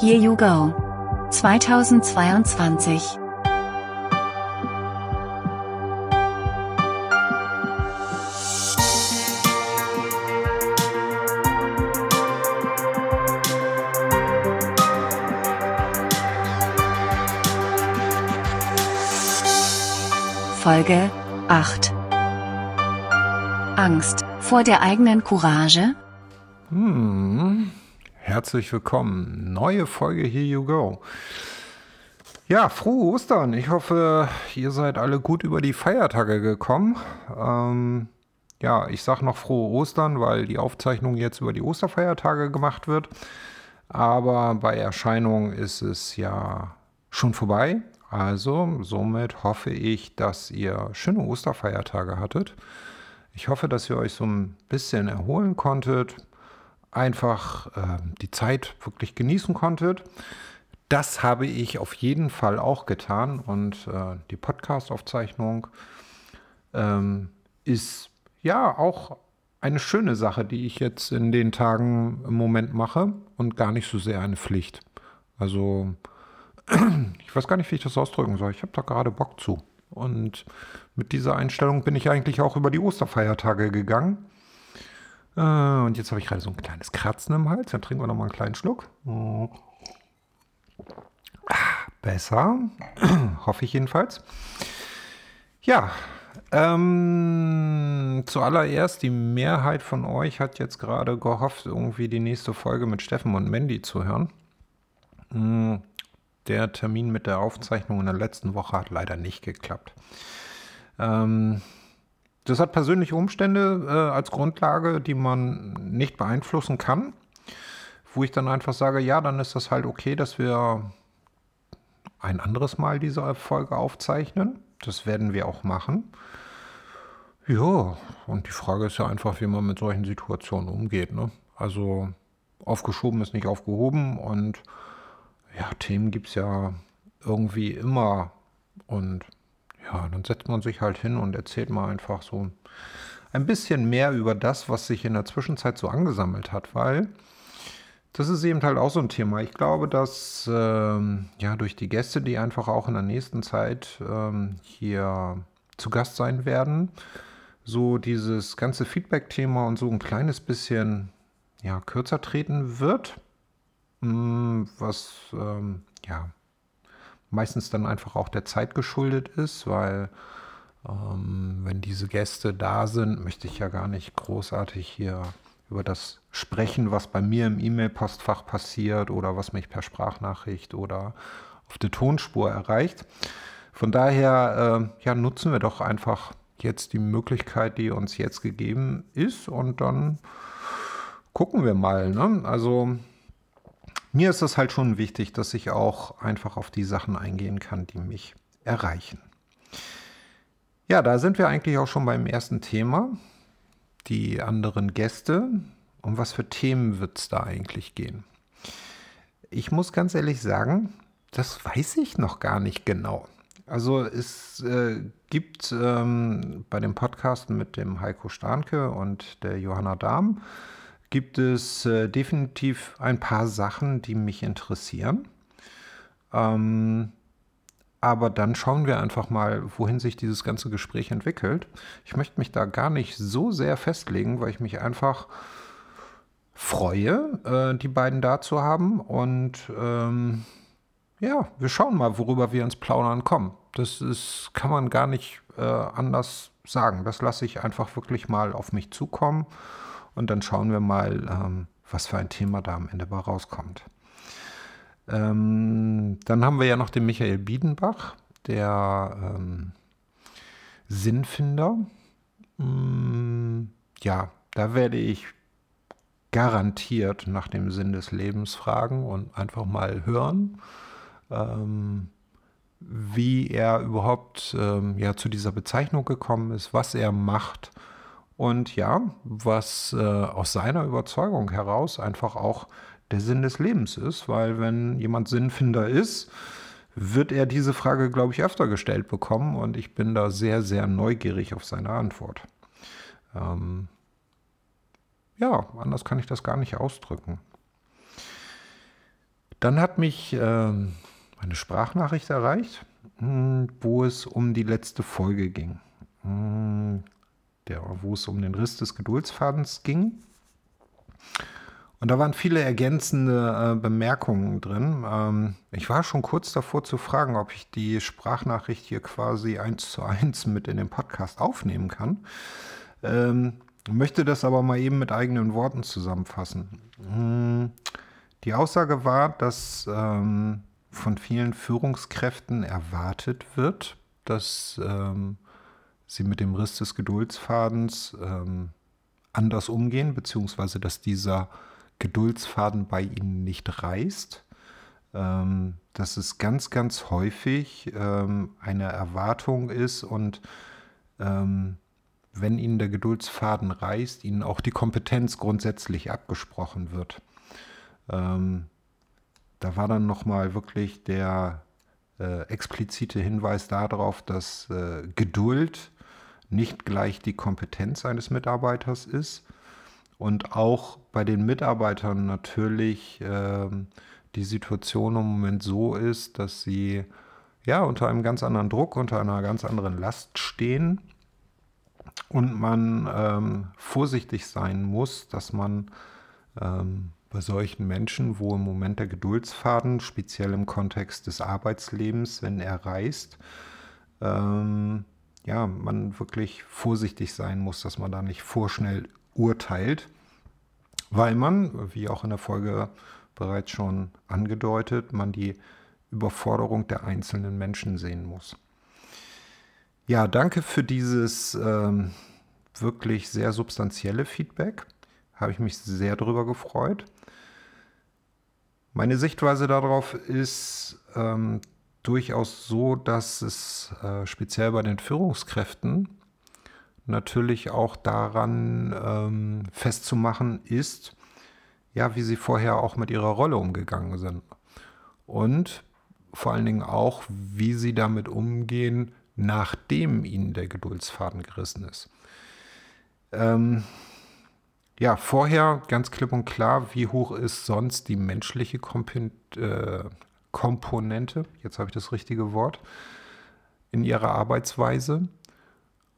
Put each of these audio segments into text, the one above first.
Here You Go. 2022 Folge 8 Angst vor der eigenen Courage? Hm, herzlich willkommen. Neue Folge Here You Go. Ja, frohe Ostern. Ich hoffe, ihr seid alle gut über die Feiertage gekommen. Ähm, ja, ich sage noch frohe Ostern, weil die Aufzeichnung jetzt über die Osterfeiertage gemacht wird. Aber bei Erscheinung ist es ja schon vorbei. Also somit hoffe ich, dass ihr schöne Osterfeiertage hattet. Ich hoffe, dass ihr euch so ein bisschen erholen konntet, einfach äh, die Zeit wirklich genießen konntet. Das habe ich auf jeden Fall auch getan und äh, die Podcast-Aufzeichnung ähm, ist ja auch eine schöne Sache, die ich jetzt in den Tagen im Moment mache und gar nicht so sehr eine Pflicht. Also ich weiß gar nicht, wie ich das ausdrücken soll. Ich habe da gerade Bock zu. Und mit dieser Einstellung bin ich eigentlich auch über die Osterfeiertage gegangen. Äh, und jetzt habe ich gerade so ein kleines Kratzen im Hals. Dann trinken wir nochmal einen kleinen Schluck. Ah, besser. Hoffe ich jedenfalls. Ja, ähm, zuallererst, die Mehrheit von euch hat jetzt gerade gehofft, irgendwie die nächste Folge mit Steffen und Mandy zu hören. Hm, der Termin mit der Aufzeichnung in der letzten Woche hat leider nicht geklappt. Ähm, das hat persönliche Umstände äh, als Grundlage, die man nicht beeinflussen kann, wo ich dann einfach sage, ja, dann ist das halt okay, dass wir ein anderes Mal diese Folge aufzeichnen. Das werden wir auch machen. Ja, und die Frage ist ja einfach, wie man mit solchen Situationen umgeht. Ne? Also aufgeschoben ist nicht aufgehoben und ja, Themen gibt es ja irgendwie immer. Und ja, dann setzt man sich halt hin und erzählt mal einfach so ein bisschen mehr über das, was sich in der Zwischenzeit so angesammelt hat, weil das ist eben halt auch so ein Thema. Ich glaube, dass ähm, ja durch die Gäste, die einfach auch in der nächsten Zeit ähm, hier zu Gast sein werden, so dieses ganze Feedback-Thema und so ein kleines bisschen ja, kürzer treten wird. Hm, was ähm, ja meistens dann einfach auch der Zeit geschuldet ist, weil ähm, wenn diese Gäste da sind, möchte ich ja gar nicht großartig hier über das sprechen, was bei mir im E-Mail-Postfach passiert oder was mich per Sprachnachricht oder auf der Tonspur erreicht. Von daher äh, ja, nutzen wir doch einfach jetzt die Möglichkeit, die uns jetzt gegeben ist und dann gucken wir mal. Ne? Also mir ist es halt schon wichtig, dass ich auch einfach auf die Sachen eingehen kann, die mich erreichen. Ja, da sind wir eigentlich auch schon beim ersten Thema. Die anderen Gäste. Um was für Themen wird es da eigentlich gehen? Ich muss ganz ehrlich sagen, das weiß ich noch gar nicht genau. Also es äh, gibt ähm, bei dem Podcast mit dem Heiko Starnke und der Johanna Dahm gibt es äh, definitiv ein paar Sachen, die mich interessieren. Ähm, aber dann schauen wir einfach mal, wohin sich dieses ganze Gespräch entwickelt. Ich möchte mich da gar nicht so sehr festlegen, weil ich mich einfach freue, äh, die beiden da zu haben. Und ähm, ja, wir schauen mal, worüber wir ins Plaudern kommen. Das ist, kann man gar nicht äh, anders sagen. Das lasse ich einfach wirklich mal auf mich zukommen. Und dann schauen wir mal, ähm, was für ein Thema da am Ende bei rauskommt. Ähm, dann haben wir ja noch den Michael Biedenbach, der ähm, Sinnfinder. Mm, ja, da werde ich garantiert nach dem Sinn des Lebens fragen und einfach mal hören, ähm, wie er überhaupt ähm, ja, zu dieser Bezeichnung gekommen ist, was er macht und ja, was äh, aus seiner Überzeugung heraus einfach auch der Sinn des Lebens ist, weil wenn jemand Sinnfinder ist, wird er diese Frage, glaube ich, öfter gestellt bekommen und ich bin da sehr, sehr neugierig auf seine Antwort. Ähm ja, anders kann ich das gar nicht ausdrücken. Dann hat mich ähm, eine Sprachnachricht erreicht, hm, wo es um die letzte Folge ging. Der, wo es um den Riss des Geduldsfadens ging. Und da waren viele ergänzende äh, Bemerkungen drin. Ähm, ich war schon kurz davor zu fragen, ob ich die Sprachnachricht hier quasi eins zu eins mit in den Podcast aufnehmen kann. Ähm, möchte das aber mal eben mit eigenen Worten zusammenfassen. Hm, die Aussage war, dass ähm, von vielen Führungskräften erwartet wird, dass ähm, sie mit dem Riss des Geduldsfadens ähm, anders umgehen, beziehungsweise dass dieser Geduldsfaden bei ihnen nicht reißt. Ähm, dass es ganz, ganz häufig ähm, eine Erwartung ist und ähm, wenn ihnen der Geduldsfaden reißt, ihnen auch die Kompetenz grundsätzlich abgesprochen wird. Ähm, da war dann nochmal wirklich der äh, explizite Hinweis darauf, dass äh, Geduld nicht gleich die Kompetenz eines Mitarbeiters ist und auch bei den Mitarbeitern natürlich äh, die Situation im Moment so ist, dass sie ja unter einem ganz anderen Druck, unter einer ganz anderen Last stehen und man ähm, vorsichtig sein muss, dass man ähm, bei solchen Menschen, wo im Moment der Geduldsfaden, speziell im Kontext des Arbeitslebens, wenn er reißt, ähm, ja, man wirklich vorsichtig sein muss, dass man da nicht vorschnell urteilt, weil man, wie auch in der Folge bereits schon angedeutet, man die Überforderung der einzelnen Menschen sehen muss. Ja, danke für dieses ähm, wirklich sehr substanzielle Feedback. Habe ich mich sehr darüber gefreut. Meine Sichtweise darauf ist ähm, durchaus so, dass es äh, speziell bei den Führungskräften natürlich auch daran ähm, festzumachen ist, ja, wie sie vorher auch mit ihrer Rolle umgegangen sind. Und vor allen Dingen auch, wie sie damit umgehen, nachdem ihnen der Geduldsfaden gerissen ist. Ähm, ja, vorher ganz klipp und klar, wie hoch ist sonst die menschliche Kompen äh, Komponente, jetzt habe ich das richtige Wort, in ihrer Arbeitsweise.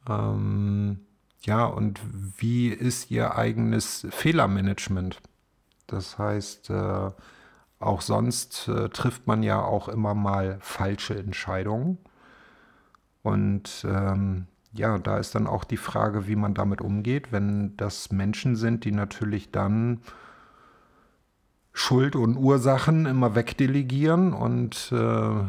Ähm, ja, und wie ist ihr eigenes Fehlermanagement? Das heißt, äh, auch sonst äh, trifft man ja auch immer mal falsche Entscheidungen. Und ähm, ja, da ist dann auch die Frage, wie man damit umgeht, wenn das Menschen sind, die natürlich dann Schuld und Ursachen immer wegdelegieren und äh,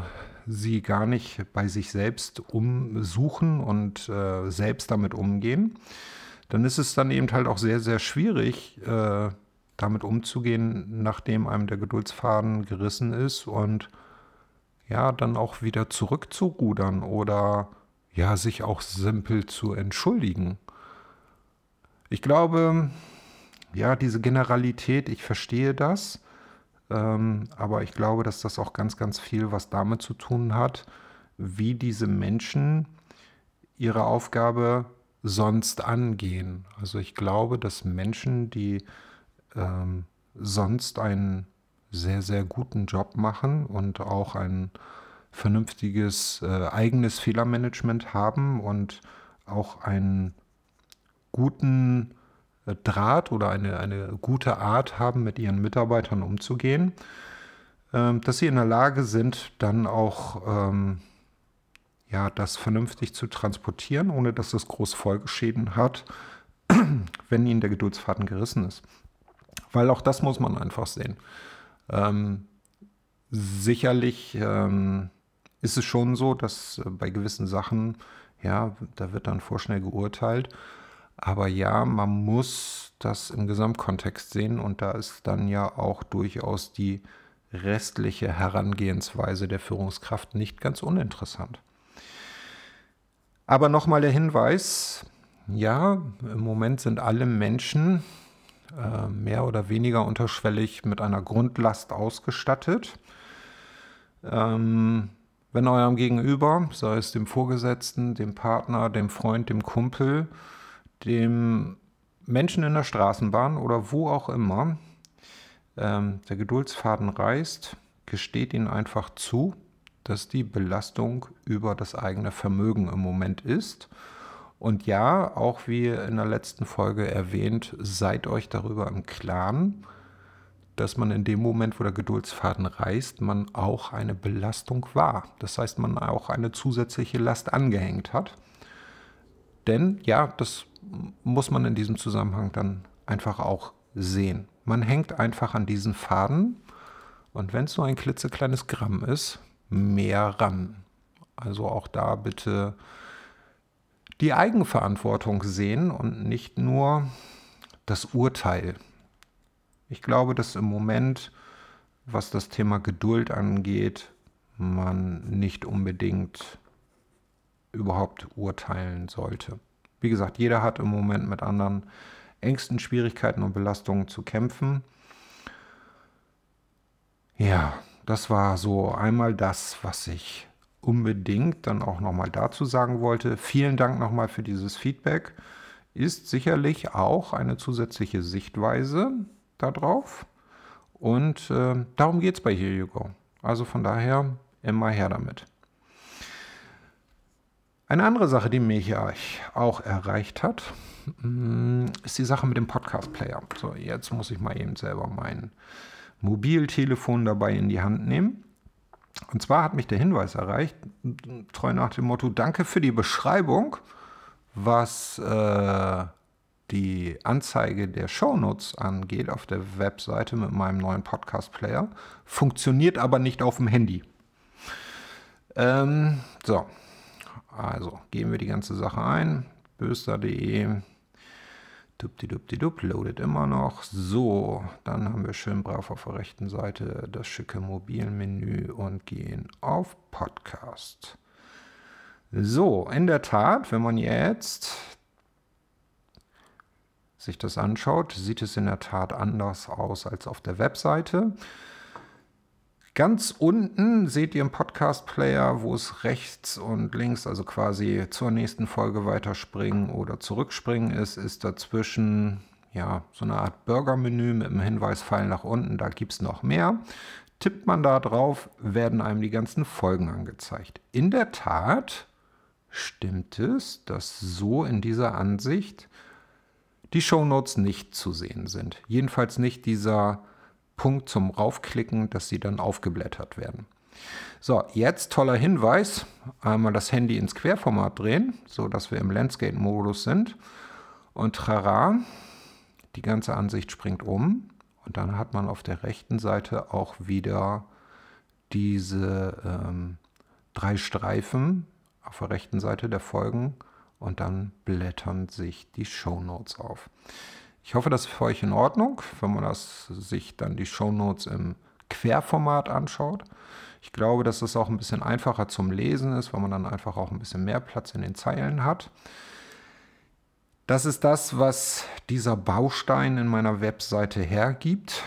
sie gar nicht bei sich selbst umsuchen und äh, selbst damit umgehen, dann ist es dann eben halt auch sehr, sehr schwierig, äh, damit umzugehen, nachdem einem der Geduldsfaden gerissen ist und ja, dann auch wieder zurückzurudern oder ja, sich auch simpel zu entschuldigen. Ich glaube, ja, diese Generalität, ich verstehe das, ähm, aber ich glaube, dass das auch ganz, ganz viel was damit zu tun hat, wie diese Menschen ihre Aufgabe sonst angehen. Also ich glaube, dass Menschen, die ähm, sonst einen sehr, sehr guten Job machen und auch ein vernünftiges äh, eigenes Fehlermanagement haben und auch einen guten Draht oder eine, eine gute Art haben, mit ihren Mitarbeitern umzugehen, ähm, dass sie in der Lage sind, dann auch ähm, ja, das vernünftig zu transportieren, ohne dass das groß Folgeschäden hat, wenn ihnen der Geduldsfaden gerissen ist. Weil auch das muss man einfach sehen. Ähm, sicherlich ähm, ist es schon so, dass äh, bei gewissen Sachen, ja, da wird dann vorschnell geurteilt. Aber ja, man muss das im Gesamtkontext sehen und da ist dann ja auch durchaus die restliche Herangehensweise der Führungskraft nicht ganz uninteressant. Aber nochmal der Hinweis, ja, im Moment sind alle Menschen äh, mehr oder weniger unterschwellig mit einer Grundlast ausgestattet. Ähm, wenn eurem Gegenüber, sei es dem Vorgesetzten, dem Partner, dem Freund, dem Kumpel, dem Menschen in der Straßenbahn oder wo auch immer ähm, der Geduldsfaden reißt, gesteht ihnen einfach zu, dass die Belastung über das eigene Vermögen im Moment ist. Und ja, auch wie in der letzten Folge erwähnt, seid euch darüber im Klaren, dass man in dem Moment, wo der Geduldsfaden reißt, man auch eine Belastung war. Das heißt, man auch eine zusätzliche Last angehängt hat. Denn ja, das muss man in diesem Zusammenhang dann einfach auch sehen. Man hängt einfach an diesen Faden und wenn es nur ein klitzekleines Gramm ist, mehr ran. Also auch da bitte die Eigenverantwortung sehen und nicht nur das Urteil. Ich glaube, dass im Moment, was das Thema Geduld angeht, man nicht unbedingt überhaupt urteilen sollte. Wie gesagt, jeder hat im Moment mit anderen Ängsten, Schwierigkeiten und Belastungen zu kämpfen. Ja, das war so einmal das, was ich unbedingt dann auch nochmal dazu sagen wollte. Vielen Dank nochmal für dieses Feedback. Ist sicherlich auch eine zusätzliche Sichtweise darauf. Und äh, darum geht es bei Here You Go. Also von daher immer her damit. Eine andere Sache, die mich auch erreicht hat, mm, ist die Sache mit dem Podcast-Player. So, jetzt muss ich mal eben selber meinen Mobiltelefon dabei in die Hand nehmen. Und zwar hat mich der Hinweis erreicht, treu nach dem Motto, danke für die Beschreibung, was äh, die Anzeige der Shownotes angeht auf der Webseite mit meinem neuen Podcast-Player, funktioniert aber nicht auf dem Handy. Ähm, so, also geben wir die ganze Sache ein, böster.de Dupdidup, loadet immer noch. So, dann haben wir schön brav auf der rechten Seite das schicke Mobilmenü und gehen auf Podcast. So, in der Tat, wenn man jetzt sich das anschaut, sieht es in der Tat anders aus als auf der Webseite. Ganz unten seht ihr im Podcast-Player, wo es rechts und links, also quasi zur nächsten Folge weiterspringen oder zurückspringen ist, ist dazwischen ja so eine Art Burger-Menü mit dem Hinweis Pfeil nach unten, da gibt es noch mehr. Tippt man da drauf, werden einem die ganzen Folgen angezeigt. In der Tat stimmt es, dass so in dieser Ansicht die Shownotes nicht zu sehen sind. Jedenfalls nicht dieser Punkt zum Raufklicken, dass sie dann aufgeblättert werden. So, jetzt toller Hinweis. Einmal das Handy ins Querformat drehen, so dass wir im Landscape-Modus sind. Und trara, die ganze Ansicht springt um. Und dann hat man auf der rechten Seite auch wieder diese ähm, drei Streifen auf der rechten Seite der Folgen und dann blättern sich die Show Notes auf. Ich hoffe, das ist für euch in Ordnung, wenn man das, sich dann die Shownotes im Querformat anschaut. Ich glaube, dass es auch ein bisschen einfacher zum Lesen ist, weil man dann einfach auch ein bisschen mehr Platz in den Zeilen hat. Das ist das, was dieser Baustein in meiner Webseite hergibt.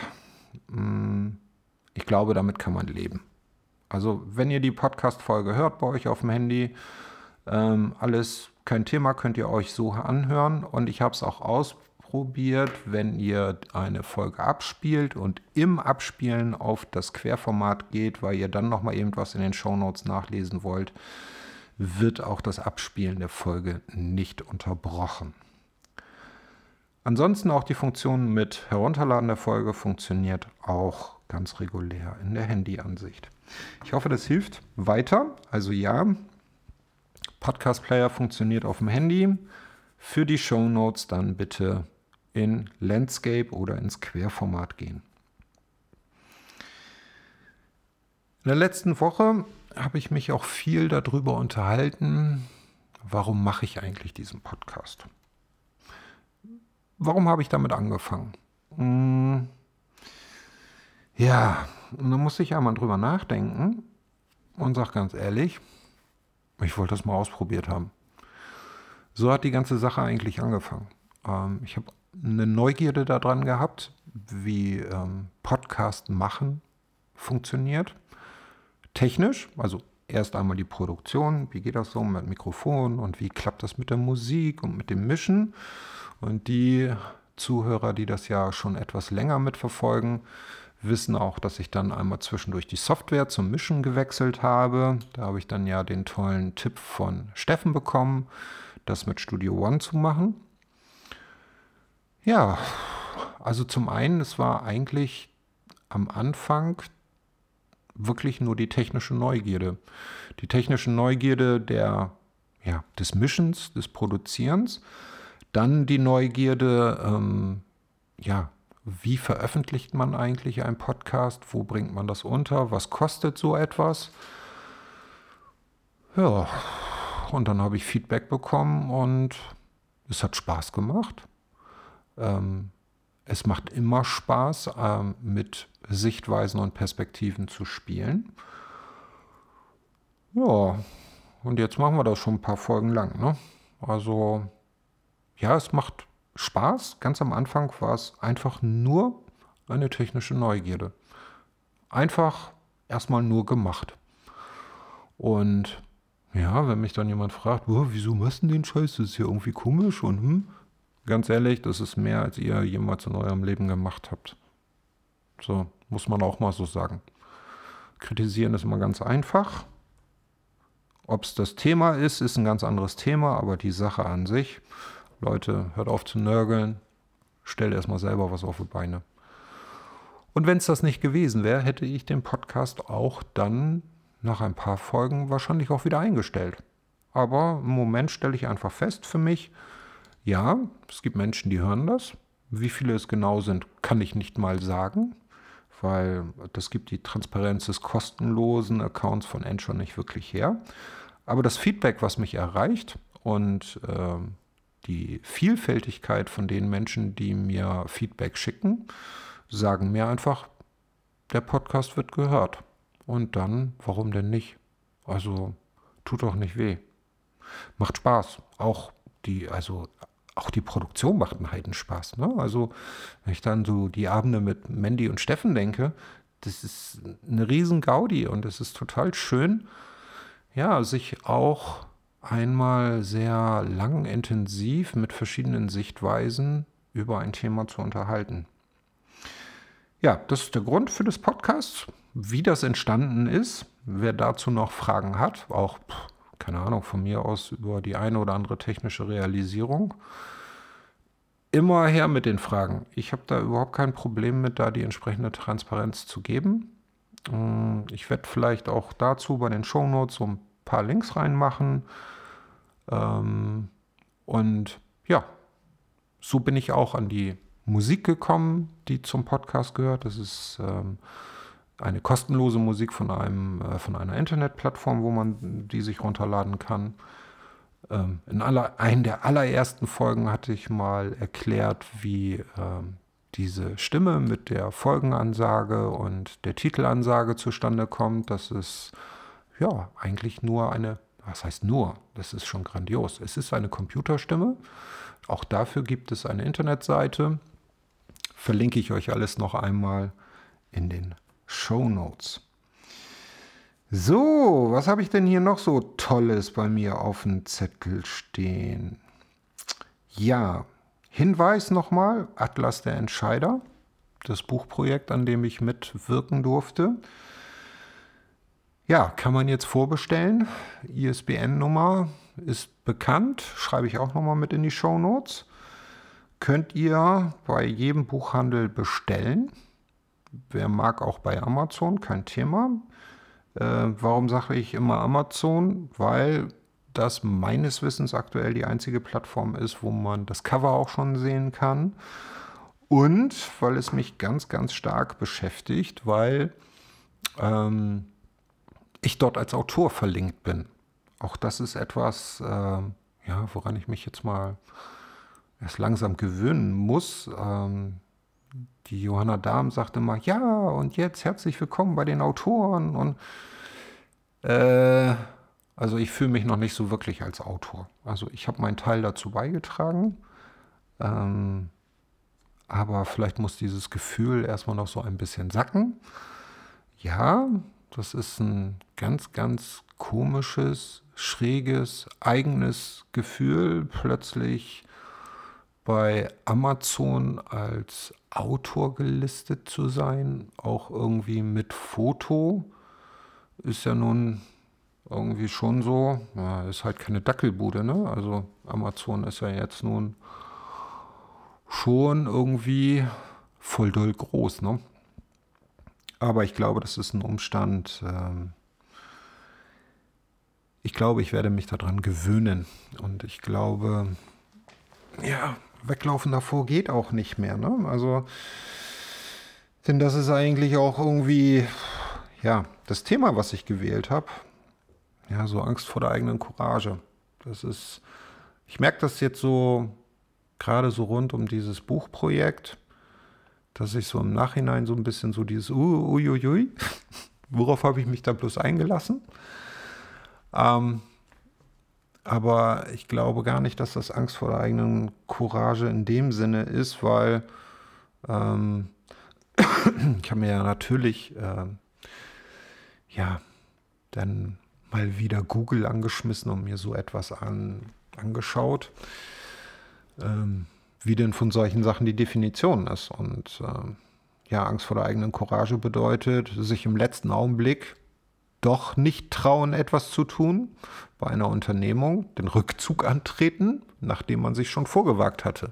Hm, ich glaube, damit kann man leben. Also, wenn ihr die Podcast-Folge hört bei euch auf dem Handy, ähm, alles kein Thema, könnt ihr euch so anhören. Und ich habe es auch ausprobiert ausprobiert, wenn ihr eine Folge abspielt und im Abspielen auf das Querformat geht, weil ihr dann nochmal irgendwas in den Shownotes nachlesen wollt, wird auch das Abspielen der Folge nicht unterbrochen. Ansonsten auch die Funktion mit Herunterladen der Folge funktioniert auch ganz regulär in der Handyansicht. Ich hoffe, das hilft weiter. Also ja, Podcast Player funktioniert auf dem Handy. Für die Show Notes dann bitte in Landscape oder ins Querformat gehen. In der letzten Woche habe ich mich auch viel darüber unterhalten, warum mache ich eigentlich diesen Podcast? Warum habe ich damit angefangen? Hm, ja, und da muss ich einmal drüber nachdenken und sage ganz ehrlich, ich wollte das mal ausprobiert haben. So hat die ganze Sache eigentlich angefangen. Ähm, ich habe eine Neugierde daran gehabt, wie ähm, Podcast machen funktioniert. Technisch, also erst einmal die Produktion, wie geht das so mit Mikrofon und wie klappt das mit der Musik und mit dem Mischen. Und die Zuhörer, die das ja schon etwas länger mitverfolgen, wissen auch, dass ich dann einmal zwischendurch die Software zum Mischen gewechselt habe. Da habe ich dann ja den tollen Tipp von Steffen bekommen, das mit Studio One zu machen. Ja, also zum einen, es war eigentlich am Anfang wirklich nur die technische Neugierde. Die technische Neugierde der, ja, des Mischens, des Produzierens. Dann die Neugierde, ähm, ja, wie veröffentlicht man eigentlich einen Podcast? Wo bringt man das unter? Was kostet so etwas? Ja, und dann habe ich Feedback bekommen und es hat Spaß gemacht. Ähm, es macht immer Spaß, ähm, mit Sichtweisen und Perspektiven zu spielen. Ja, und jetzt machen wir das schon ein paar Folgen lang. Ne? Also, ja, es macht Spaß. Ganz am Anfang war es einfach nur eine technische Neugierde. Einfach erstmal nur gemacht. Und ja, wenn mich dann jemand fragt, wieso machst du den Scheiß? Das ist ja irgendwie komisch und hm, ganz ehrlich, das ist mehr, als ihr jemals in eurem Leben gemacht habt. So, muss man auch mal so sagen. Kritisieren ist immer ganz einfach. Ob es das Thema ist, ist ein ganz anderes Thema, aber die Sache an sich, Leute, hört auf zu nörgeln, stellt erstmal selber was auf die Beine. Und wenn es das nicht gewesen wäre, hätte ich den Podcast auch dann nach ein paar Folgen wahrscheinlich auch wieder eingestellt. Aber im Moment stelle ich einfach fest für mich, ja, es gibt Menschen, die hören das. Wie viele es genau sind, kann ich nicht mal sagen, weil das gibt die Transparenz des kostenlosen Accounts von Anchor nicht wirklich her. Aber das Feedback, was mich erreicht und äh, die Vielfältigkeit von den Menschen, die mir Feedback schicken, sagen mir einfach, der Podcast wird gehört. Und dann, warum denn nicht? Also, tut doch nicht weh. Macht Spaß. Auch die, also auch die Produktion macht einen Heidenspaß. Ne? Also, wenn ich dann so die Abende mit Mandy und Steffen denke, das ist eine riesen Gaudi und es ist total schön, ja, sich auch einmal sehr lang intensiv mit verschiedenen Sichtweisen über ein Thema zu unterhalten. Ja, das ist der Grund für das Podcast. Wie das entstanden ist, wer dazu noch Fragen hat, auch keine Ahnung, von mir aus über die eine oder andere technische Realisierung. Immer her mit den Fragen. Ich habe da überhaupt kein Problem mit, da die entsprechende Transparenz zu geben. Mm, ich werde vielleicht auch dazu bei den Shownotes so ein paar Links reinmachen. Ähm, und ja, so bin ich auch an die Musik gekommen, die zum Podcast gehört. Das ist ähm, eine kostenlose Musik von, einem, äh, von einer Internetplattform, wo man die sich runterladen kann. Ähm, in aller, einer der allerersten Folgen hatte ich mal erklärt, wie ähm, diese Stimme mit der Folgenansage und der Titelansage zustande kommt. Das ist ja eigentlich nur eine, was heißt nur, das ist schon grandios. Es ist eine Computerstimme. Auch dafür gibt es eine Internetseite. Verlinke ich euch alles noch einmal in den Show Notes. So, was habe ich denn hier noch so Tolles bei mir auf dem Zettel stehen? Ja, Hinweis nochmal, Atlas der Entscheider, das Buchprojekt, an dem ich mitwirken durfte. Ja, kann man jetzt vorbestellen. ISBN-Nummer ist bekannt, schreibe ich auch nochmal mit in die Show Notes. Könnt ihr bei jedem Buchhandel bestellen. Wer mag auch bei Amazon, kein Thema. Äh, warum sage ich immer Amazon? Weil das meines Wissens aktuell die einzige Plattform ist, wo man das Cover auch schon sehen kann. Und weil es mich ganz, ganz stark beschäftigt, weil ähm, ich dort als Autor verlinkt bin. Auch das ist etwas, äh, ja, woran ich mich jetzt mal erst langsam gewöhnen muss. Ähm, die Johanna Dahm sagte mal, ja, und jetzt herzlich willkommen bei den Autoren. Und äh, also ich fühle mich noch nicht so wirklich als Autor. Also ich habe meinen Teil dazu beigetragen. Ähm, aber vielleicht muss dieses Gefühl erstmal noch so ein bisschen sacken. Ja, das ist ein ganz, ganz komisches, schräges, eigenes Gefühl, plötzlich bei Amazon als Autor gelistet zu sein, auch irgendwie mit Foto, ist ja nun irgendwie schon so, ja, ist halt keine Dackelbude, ne? Also Amazon ist ja jetzt nun schon irgendwie voll doll groß, ne? Aber ich glaube, das ist ein Umstand, ähm, ich glaube, ich werde mich daran gewöhnen. Und ich glaube, ja, weglaufen davor geht auch nicht mehr. Ne? Also, denn das ist eigentlich auch irgendwie, ja, das Thema, was ich gewählt habe. Ja, so Angst vor der eigenen Courage. Das ist, ich merke das jetzt so, gerade so rund um dieses Buchprojekt, dass ich so im Nachhinein so ein bisschen so dieses Uiuiui, worauf habe ich mich da bloß eingelassen? Ähm, aber ich glaube gar nicht, dass das Angst vor der eigenen Courage in dem Sinne ist, weil ähm, ich habe mir ja natürlich äh, ja dann mal wieder Google angeschmissen und mir so etwas an, angeschaut, ähm, wie denn von solchen Sachen die Definition ist. Und äh, ja, Angst vor der eigenen Courage bedeutet, sich im letzten Augenblick doch nicht trauen, etwas zu tun, bei einer Unternehmung den Rückzug antreten, nachdem man sich schon vorgewagt hatte.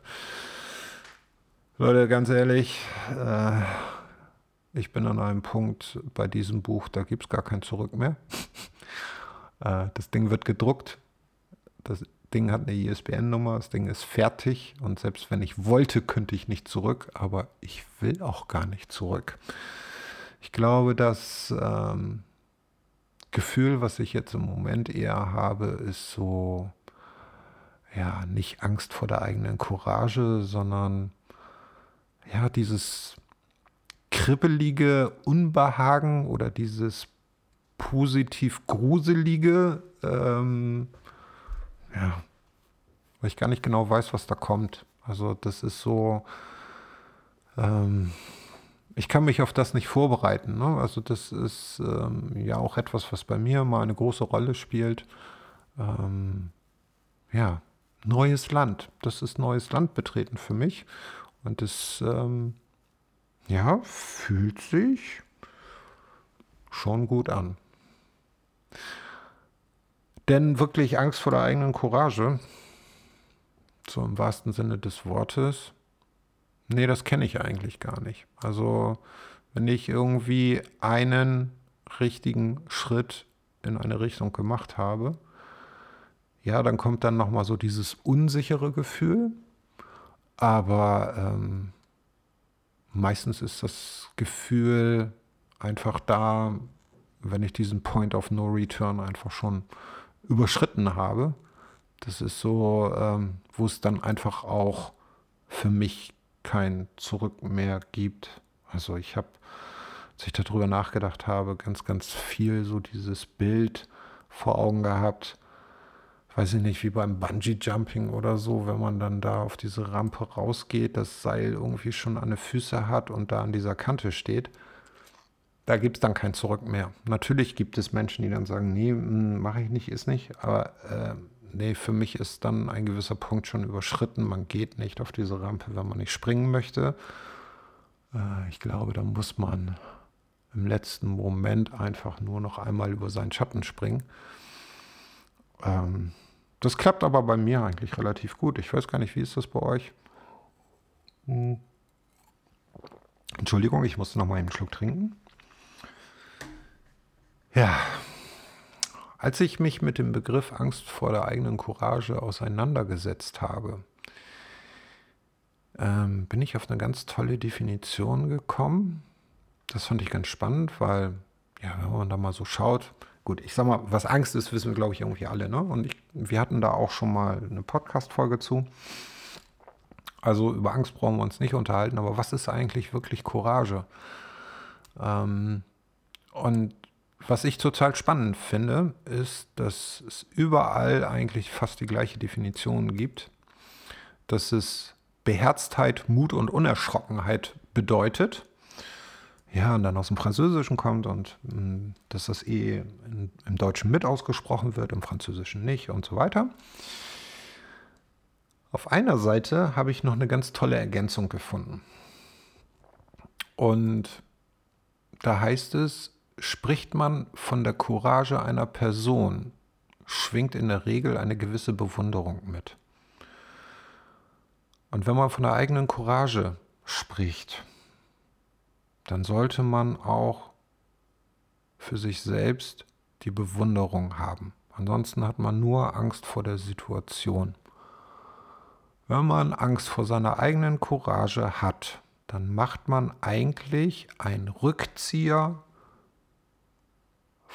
Leute, ganz ehrlich, äh, ich bin an einem Punkt bei diesem Buch, da gibt es gar kein Zurück mehr. äh, das Ding wird gedruckt, das Ding hat eine ISBN-Nummer, das Ding ist fertig und selbst wenn ich wollte, könnte ich nicht zurück, aber ich will auch gar nicht zurück. Ich glaube, dass ähm, Gefühl, was ich jetzt im Moment eher habe, ist so, ja, nicht Angst vor der eigenen Courage, sondern ja, dieses kribbelige Unbehagen oder dieses positiv gruselige, ähm, ja, weil ich gar nicht genau weiß, was da kommt. Also das ist so, ähm, ich kann mich auf das nicht vorbereiten. Ne? Also das ist ähm, ja auch etwas, was bei mir mal eine große Rolle spielt. Ähm, ja, neues Land. Das ist neues Land betreten für mich. Und es, ähm, ja, fühlt sich schon gut an. Denn wirklich Angst vor der eigenen Courage, so im wahrsten Sinne des Wortes, Nee, das kenne ich eigentlich gar nicht. Also, wenn ich irgendwie einen richtigen Schritt in eine Richtung gemacht habe, ja, dann kommt dann nochmal so dieses unsichere Gefühl. Aber ähm, meistens ist das Gefühl einfach da, wenn ich diesen Point of No Return einfach schon überschritten habe. Das ist so, ähm, wo es dann einfach auch für mich kein Zurück mehr gibt. Also ich habe, als ich darüber nachgedacht habe, ganz, ganz viel so dieses Bild vor Augen gehabt. Weiß ich nicht, wie beim Bungee-Jumping oder so, wenn man dann da auf diese Rampe rausgeht, das Seil irgendwie schon an den Füße hat und da an dieser Kante steht. Da gibt es dann kein Zurück mehr. Natürlich gibt es Menschen, die dann sagen, nee, hm, mache ich nicht, ist nicht. Aber äh, nee, für mich ist dann ein gewisser Punkt schon überschritten. Man geht nicht auf diese Rampe, wenn man nicht springen möchte. Äh, ich glaube, da muss man im letzten Moment einfach nur noch einmal über seinen Schatten springen. Ähm, das klappt aber bei mir eigentlich relativ gut. Ich weiß gar nicht, wie ist das bei euch? Hm. Entschuldigung, ich musste noch mal einen Schluck trinken. Ja, als ich mich mit dem Begriff Angst vor der eigenen Courage auseinandergesetzt habe, ähm, bin ich auf eine ganz tolle Definition gekommen. Das fand ich ganz spannend, weil, ja, wenn man da mal so schaut, gut, ich sag mal, was Angst ist, wissen wir, glaube ich, irgendwie alle, ne? Und ich, wir hatten da auch schon mal eine Podcast-Folge zu. Also über Angst brauchen wir uns nicht unterhalten, aber was ist eigentlich wirklich Courage? Ähm, und was ich total spannend finde, ist, dass es überall eigentlich fast die gleiche Definition gibt, dass es Beherztheit, Mut und Unerschrockenheit bedeutet. Ja, und dann aus dem Französischen kommt und hm, dass das eh in, im Deutschen mit ausgesprochen wird, im Französischen nicht und so weiter. Auf einer Seite habe ich noch eine ganz tolle Ergänzung gefunden. Und da heißt es, spricht man von der Courage einer Person, schwingt in der Regel eine gewisse Bewunderung mit. Und wenn man von der eigenen Courage spricht, dann sollte man auch für sich selbst die Bewunderung haben. Ansonsten hat man nur Angst vor der Situation. Wenn man Angst vor seiner eigenen Courage hat, dann macht man eigentlich einen Rückzieher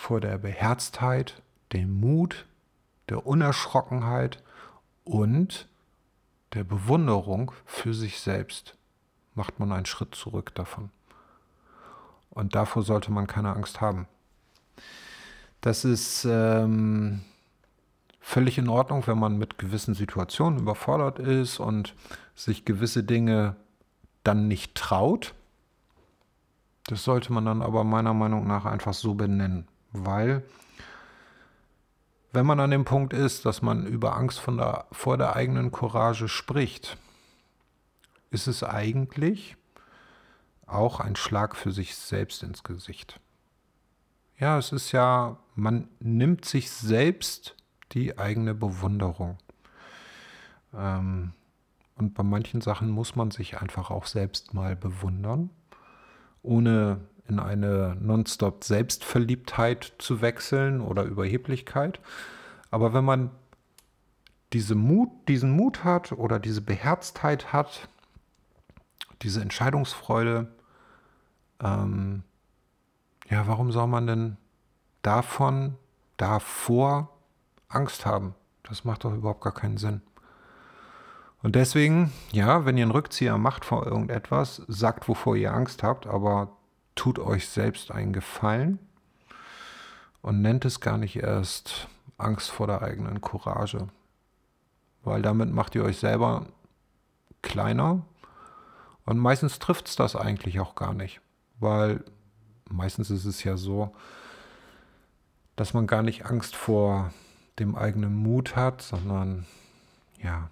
vor der Beherztheit, dem Mut, der Unerschrockenheit und der Bewunderung für sich selbst. Macht man einen Schritt zurück davon. Und davor sollte man keine Angst haben. Das ist ähm, völlig in Ordnung, wenn man mit gewissen Situationen überfordert ist und sich gewisse Dinge dann nicht traut. Das sollte man dann aber meiner Meinung nach einfach so benennen, weil wenn man an dem Punkt ist, dass man über Angst der, vor der eigenen Courage spricht, ist es eigentlich auch ein Schlag für sich selbst ins Gesicht. Ja, es ist ja, man nimmt sich selbst die eigene Bewunderung. Ähm, und bei manchen Sachen muss man sich einfach auch selbst mal bewundern, ohne in eine nonstop Selbstverliebtheit zu wechseln oder Überheblichkeit. Aber wenn man diese Mut, diesen Mut hat oder diese Beherztheit hat, diese Entscheidungsfreude, ähm, ja, warum soll man denn davon, davor Angst haben? Das macht doch überhaupt gar keinen Sinn. Und deswegen, ja, wenn ihr einen Rückzieher macht vor irgendetwas, sagt, wovor ihr Angst habt, aber tut euch selbst einen Gefallen und nennt es gar nicht erst Angst vor der eigenen Courage. Weil damit macht ihr euch selber kleiner und meistens trifft es das eigentlich auch gar nicht. Weil meistens ist es ja so, dass man gar nicht Angst vor dem eigenen Mut hat, sondern ja,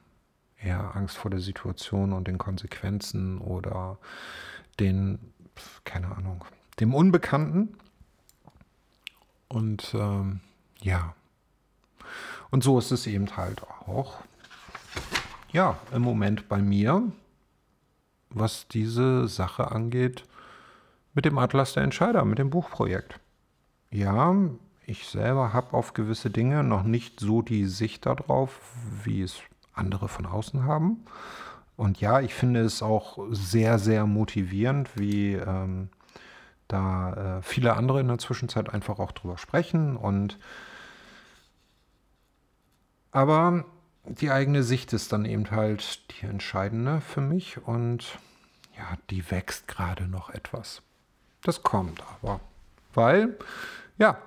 eher Angst vor der Situation und den Konsequenzen oder den, keine Ahnung, dem Unbekannten. Und ähm, ja, und so ist es eben halt auch, ja, im Moment bei mir, was diese Sache angeht, mit dem Atlas der Entscheider, mit dem Buchprojekt. Ja, ich selber habe auf gewisse Dinge noch nicht so die Sicht darauf, wie es andere von außen haben. Und ja, ich finde es auch sehr, sehr motivierend, wie ähm, da äh, viele andere in der Zwischenzeit einfach auch drüber sprechen. Und aber die eigene Sicht ist dann eben halt die entscheidende für mich und ja, die wächst gerade noch etwas. Das kommt aber, weil ja,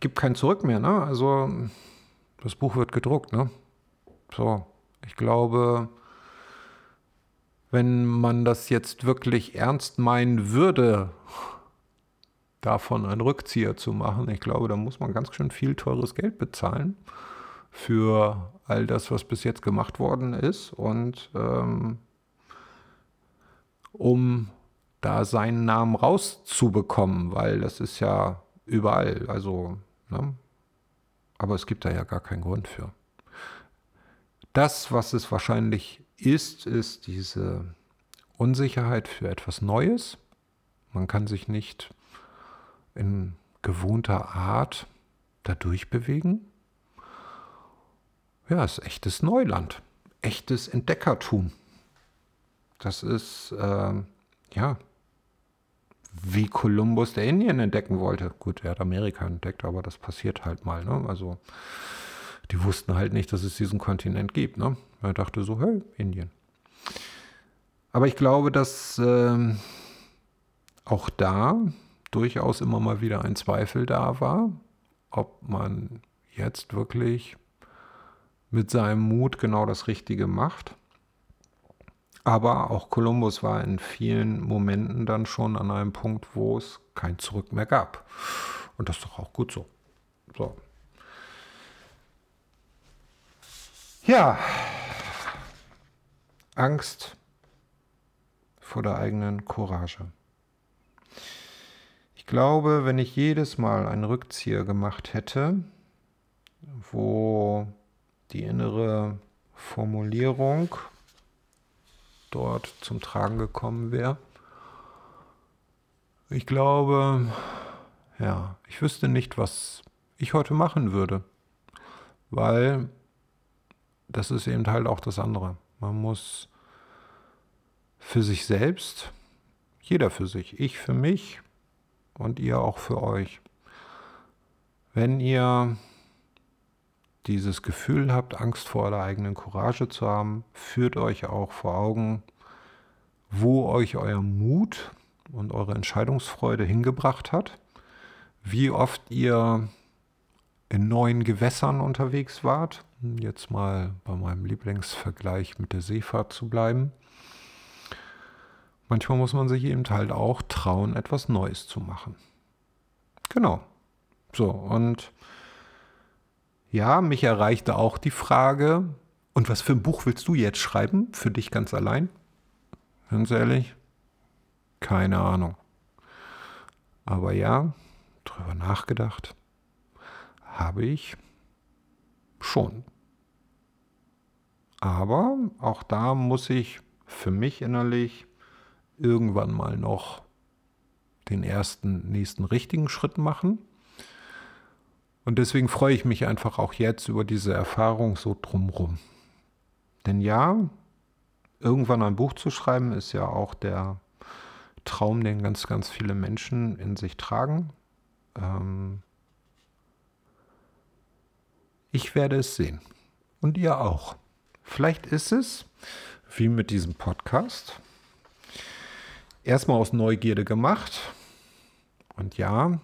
gibt kein Zurück mehr. Ne? Also das Buch wird gedruckt. Ne? So, ich glaube, wenn man das jetzt wirklich ernst meinen würde, davon einen Rückzieher zu machen, ich glaube, da muss man ganz schön viel teures Geld bezahlen für all das, was bis jetzt gemacht worden ist und ähm, um da seinen Namen rauszubekommen, weil das ist ja überall, also, ne? aber es gibt da ja gar keinen Grund für. Das, was es wahrscheinlich ist, ist diese Unsicherheit für etwas Neues. Man kann sich nicht in gewohnter Art dadurch bewegen. Ja, es ist echtes Neuland, echtes Entdeckertum. Das ist, äh, ja, wie Kolumbus der Indien entdecken wollte. Gut, er hat Amerika entdeckt, aber das passiert halt mal. Ne? Also die wussten halt nicht, dass es diesen Kontinent gibt. Ne? Er dachte so, hey, Indien. Aber ich glaube, dass äh, auch da durchaus immer mal wieder ein Zweifel da war, ob man jetzt wirklich mit seinem Mut genau das Richtige macht. Aber auch Kolumbus war in vielen Momenten dann schon an einem Punkt, wo es kein Zurück mehr gab. Und das ist doch auch gut so. So, Ja, Angst vor der eigenen Courage. Ich glaube, wenn ich jedes Mal einen Rückzieher gemacht hätte, wo die innere Formulierung dort zum Tragen gekommen wäre, ich glaube, ja, ich wüsste nicht, was ich heute machen würde, weil das ist eben halt auch das andere. Man muss für sich selbst, jeder für sich, ich für mich und ihr auch für euch. Wenn ihr dieses Gefühl habt, Angst vor der eigenen Courage zu haben, führt euch auch vor Augen, wo euch euer Mut und eure Entscheidungsfreude hingebracht hat, wie oft ihr in neuen Gewässern unterwegs wart, jetzt mal bei meinem Lieblingsvergleich mit der Seefahrt zu bleiben, manchmal muss man sich eben halt auch trauen, etwas Neues zu machen. Genau. So, und ja, mich erreichte auch die Frage, und was für ein Buch willst du jetzt schreiben? Für dich ganz allein? Ganz ehrlich? Keine Ahnung. Aber ja, drüber nachgedacht habe ich schon. Aber auch da muss ich für mich innerlich irgendwann mal noch den ersten, nächsten richtigen Schritt machen. Und deswegen freue ich mich einfach auch jetzt über diese Erfahrung so drumrum. Denn ja, irgendwann ein Buch zu schreiben, ist ja auch der Traum, den ganz, ganz viele Menschen in sich tragen. Ähm ich werde es sehen. Und ihr auch. Vielleicht ist es, wie mit diesem Podcast, erstmal aus Neugierde gemacht. Und ja,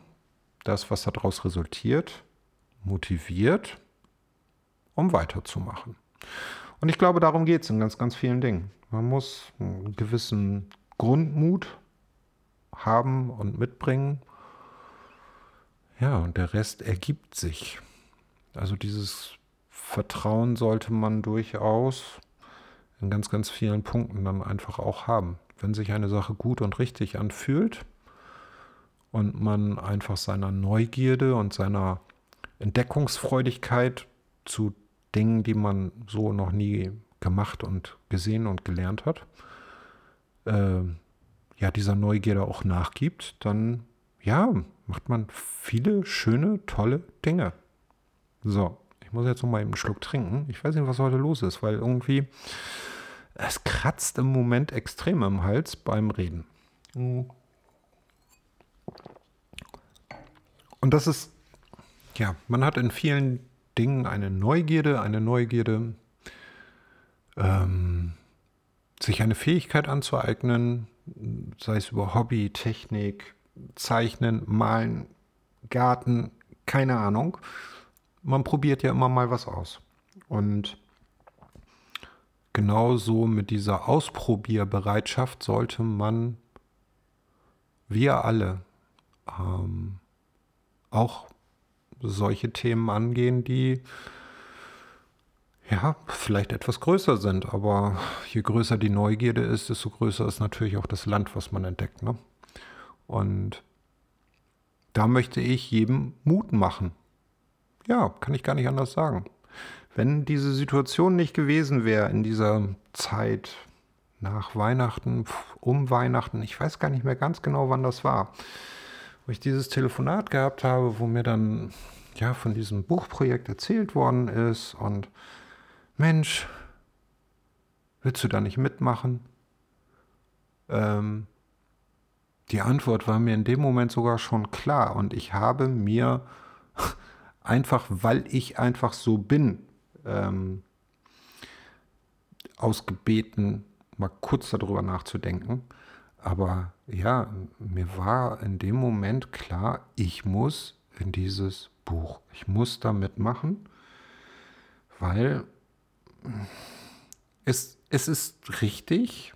das, was daraus resultiert, motiviert, um weiterzumachen. Und ich glaube, darum geht es in ganz, ganz vielen Dingen. Man muss einen gewissen Grundmut haben und mitbringen. Ja, und der Rest ergibt sich. Also dieses Vertrauen sollte man durchaus in ganz, ganz vielen Punkten dann einfach auch haben wenn sich eine Sache gut und richtig anfühlt und man einfach seiner Neugierde und seiner Entdeckungsfreudigkeit zu Dingen, die man so noch nie gemacht und gesehen und gelernt hat, äh, ja, dieser Neugierde auch nachgibt, dann ja, macht man viele schöne, tolle Dinge. So, ich muss jetzt noch mal einen Schluck trinken. Ich weiß nicht, was heute los ist, weil irgendwie es kratzt im Moment extrem im Hals beim Reden. Und das ist, ja, man hat in vielen Dingen eine Neugierde, eine Neugierde, ähm, sich eine Fähigkeit anzueignen, sei es über Hobby, Technik, Zeichnen, Malen, Garten, keine Ahnung. Man probiert ja immer mal was aus. Und genauso mit dieser Ausprobierbereitschaft sollte man, wir alle, ähm, auch solche Themen angehen, die ja, vielleicht etwas größer sind, aber je größer die Neugierde ist, desto größer ist natürlich auch das Land, was man entdeckt. Ne? Und da möchte ich jedem Mut machen. Ja, kann ich gar nicht anders sagen. Wenn diese Situation nicht gewesen wäre in dieser Zeit nach Weihnachten, um Weihnachten, ich weiß gar nicht mehr ganz genau, wann das war, wo ich dieses Telefonat gehabt habe, wo mir dann ja von diesem Buchprojekt erzählt worden ist und Mensch, willst du da nicht mitmachen? Ähm, die Antwort war mir in dem Moment sogar schon klar und ich habe mir einfach, weil ich einfach so bin, ähm, ausgebeten, mal kurz darüber nachzudenken. Aber ja, mir war in dem Moment klar, ich muss in dieses Buch, ich muss da mitmachen, weil es, es ist richtig,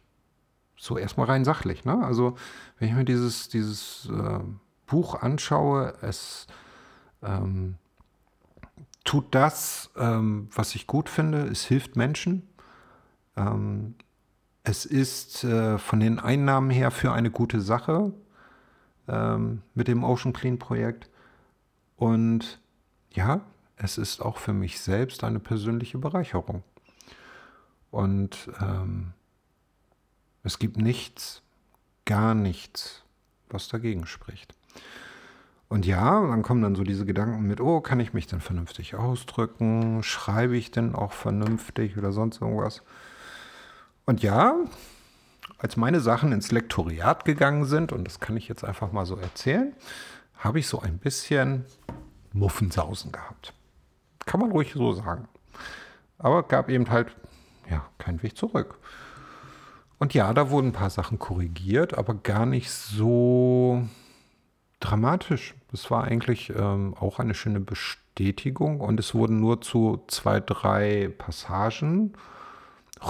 so erstmal rein sachlich. Ne? Also wenn ich mir dieses, dieses äh, Buch anschaue, es ähm, tut das, ähm, was ich gut finde. Es hilft Menschen. Ähm, es ist äh, von den Einnahmen her für eine gute Sache ähm, mit dem Ocean Clean Projekt. Und ja, es ist auch für mich selbst eine persönliche Bereicherung. Und ähm, es gibt nichts, gar nichts, was dagegen spricht. Und ja, dann kommen dann so diese Gedanken mit, oh, kann ich mich denn vernünftig ausdrücken? Schreibe ich denn auch vernünftig oder sonst irgendwas? Und ja, als meine Sachen ins Lektoriat gegangen sind, und das kann ich jetzt einfach mal so erzählen, habe ich so ein bisschen Muffensausen gehabt. Kann man ruhig so sagen. Aber gab eben halt, ja, keinen Weg zurück. Und ja, da wurden ein paar Sachen korrigiert, aber gar nicht so dramatisch. Es war eigentlich ähm, auch eine schöne Bestätigung und es wurden nur zu zwei, drei Passagen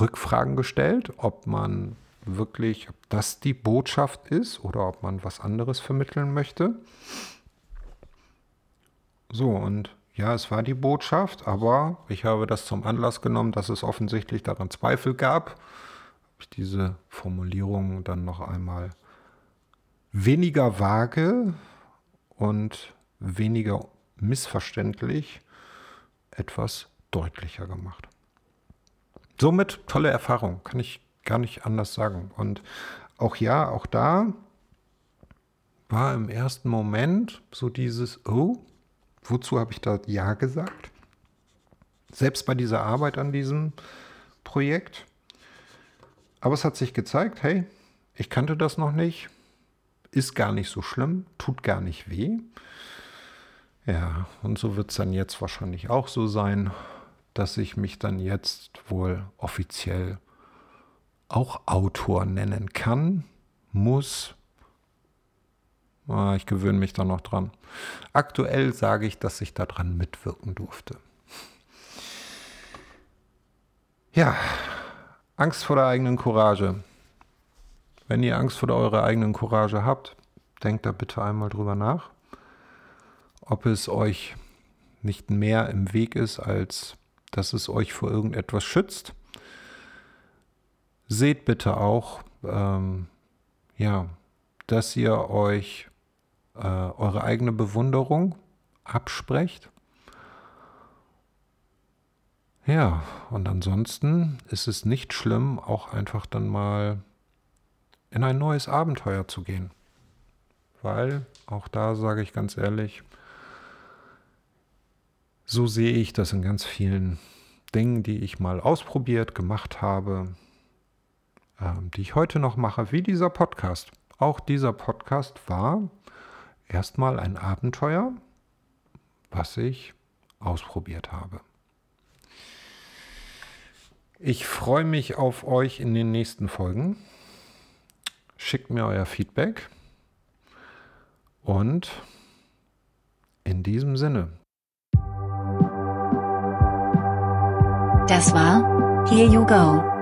Rückfragen gestellt, ob man wirklich, ob das die Botschaft ist oder ob man was anderes vermitteln möchte. So, und ja, es war die Botschaft, aber ich habe das zum Anlass genommen, dass es offensichtlich daran Zweifel gab. Habe ich diese Formulierung dann noch einmal weniger vage und weniger missverständlich etwas deutlicher gemacht. Somit tolle Erfahrung, kann ich gar nicht anders sagen. Und auch ja, auch da war im ersten Moment so dieses, oh, wozu habe ich da Ja gesagt? Selbst bei dieser Arbeit an diesem Projekt. Aber es hat sich gezeigt, hey, ich kannte das noch nicht, ist gar nicht so schlimm, tut gar nicht weh. Ja, und so wird es dann jetzt wahrscheinlich auch so sein dass ich mich dann jetzt wohl offiziell auch Autor nennen kann, muss. Ah, ich gewöhne mich da noch dran. Aktuell sage ich, dass ich daran mitwirken durfte. Ja, Angst vor der eigenen Courage. Wenn ihr Angst vor eurer eigenen Courage habt, denkt da bitte einmal drüber nach, ob es euch nicht mehr im Weg ist als dass es euch vor irgendetwas schützt. Seht bitte auch, ähm, ja, dass ihr euch äh, eure eigene Bewunderung absprecht. Ja, und ansonsten ist es nicht schlimm, auch einfach dann mal in ein neues Abenteuer zu gehen. Weil, auch da sage ich ganz ehrlich, so sehe ich das in ganz vielen Dingen, die ich mal ausprobiert, gemacht habe, ähm, die ich heute noch mache, wie dieser Podcast. Auch dieser Podcast war erstmal ein Abenteuer, was ich ausprobiert habe. Ich freue mich auf euch in den nächsten Folgen. Schickt mir euer Feedback. Und in diesem Sinne, Das war Here You Go.